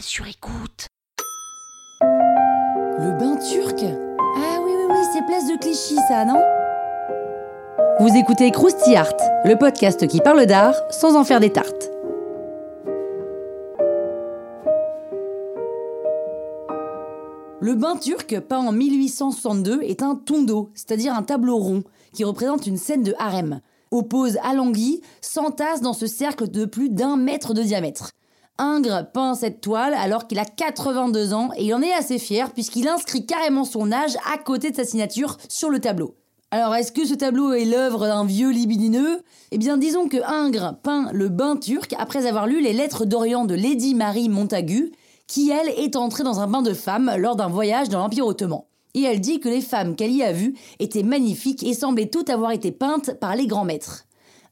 Sur écoute. Le bain turc Ah oui, oui, oui, c'est place de Clichy, ça, non? Vous écoutez Krusty Art, le podcast qui parle d'art sans en faire des tartes. Le bain turc, peint en 1862, est un tondo, c'est-à-dire un tableau rond, qui représente une scène de harem. Oppose Alangui s'entasse dans ce cercle de plus d'un mètre de diamètre. Ingres peint cette toile alors qu'il a 82 ans et il en est assez fier puisqu'il inscrit carrément son âge à côté de sa signature sur le tableau. Alors est-ce que ce tableau est l'œuvre d'un vieux libidineux? Eh bien disons que Ingres peint le bain turc après avoir lu les lettres d'Orient de Lady Marie Montagu, qui elle est entrée dans un bain de femmes lors d'un voyage dans l'Empire ottoman. Et elle dit que les femmes qu'elle y a vues étaient magnifiques et semblaient toutes avoir été peintes par les grands maîtres.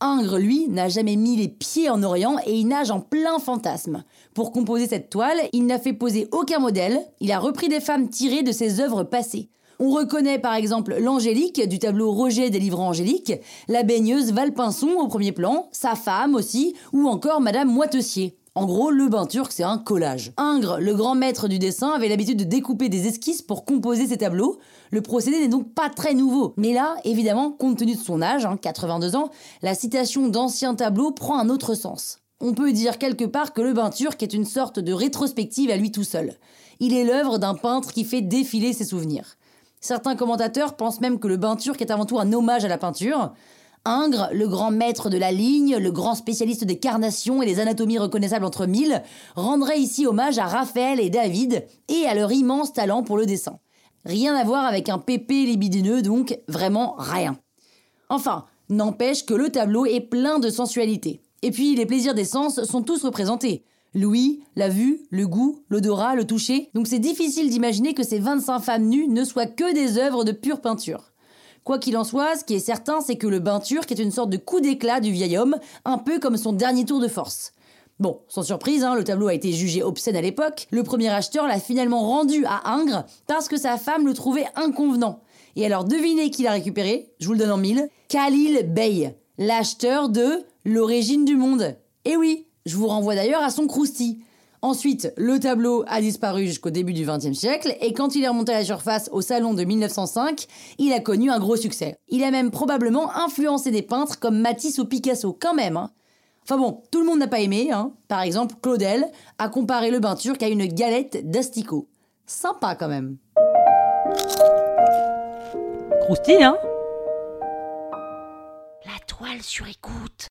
Ingres, lui, n'a jamais mis les pieds en Orient et il nage en plein fantasme. Pour composer cette toile, il n'a fait poser aucun modèle, il a repris des femmes tirées de ses œuvres passées. On reconnaît par exemple l'Angélique du tableau Roger des livres Angélique, la baigneuse Valpinson au premier plan, sa femme aussi, ou encore Madame Moitessier. En gros, le bain turc, c'est un collage. Ingres, le grand maître du dessin, avait l'habitude de découper des esquisses pour composer ses tableaux. Le procédé n'est donc pas très nouveau. Mais là, évidemment, compte tenu de son âge, 82 hein, ans, la citation d'anciens tableaux prend un autre sens. On peut dire quelque part que le bain turc est une sorte de rétrospective à lui tout seul. Il est l'œuvre d'un peintre qui fait défiler ses souvenirs. Certains commentateurs pensent même que le bain turc est avant tout un hommage à la peinture. Ingres, le grand maître de la ligne, le grand spécialiste des carnations et des anatomies reconnaissables entre mille, rendrait ici hommage à Raphaël et David et à leur immense talent pour le dessin. Rien à voir avec un pépé libidineux, donc vraiment rien. Enfin, n'empêche que le tableau est plein de sensualité. Et puis les plaisirs des sens sont tous représentés. L'ouïe, la vue, le goût, l'odorat, le toucher. Donc c'est difficile d'imaginer que ces 25 femmes nues ne soient que des œuvres de pure peinture. Quoi qu'il en soit, ce qui est certain, c'est que le bain turc est une sorte de coup d'éclat du vieil homme, un peu comme son dernier tour de force. Bon, sans surprise, hein, le tableau a été jugé obscène à l'époque. Le premier acheteur l'a finalement rendu à Ingres parce que sa femme le trouvait inconvenant. Et alors devinez qui l'a récupéré? Je vous le donne en mille. Khalil Bey, l'acheteur de L'origine du monde. Et oui, je vous renvoie d'ailleurs à son crousti. Ensuite, le tableau a disparu jusqu'au début du XXe siècle et quand il est remonté à la surface au salon de 1905, il a connu un gros succès. Il a même probablement influencé des peintres comme Matisse ou Picasso, quand même. Hein. Enfin bon, tout le monde n'a pas aimé. Hein. Par exemple, Claudel a comparé le bain turc à une galette d'asticots. Sympa quand même. Croustille, hein La toile sur écoute.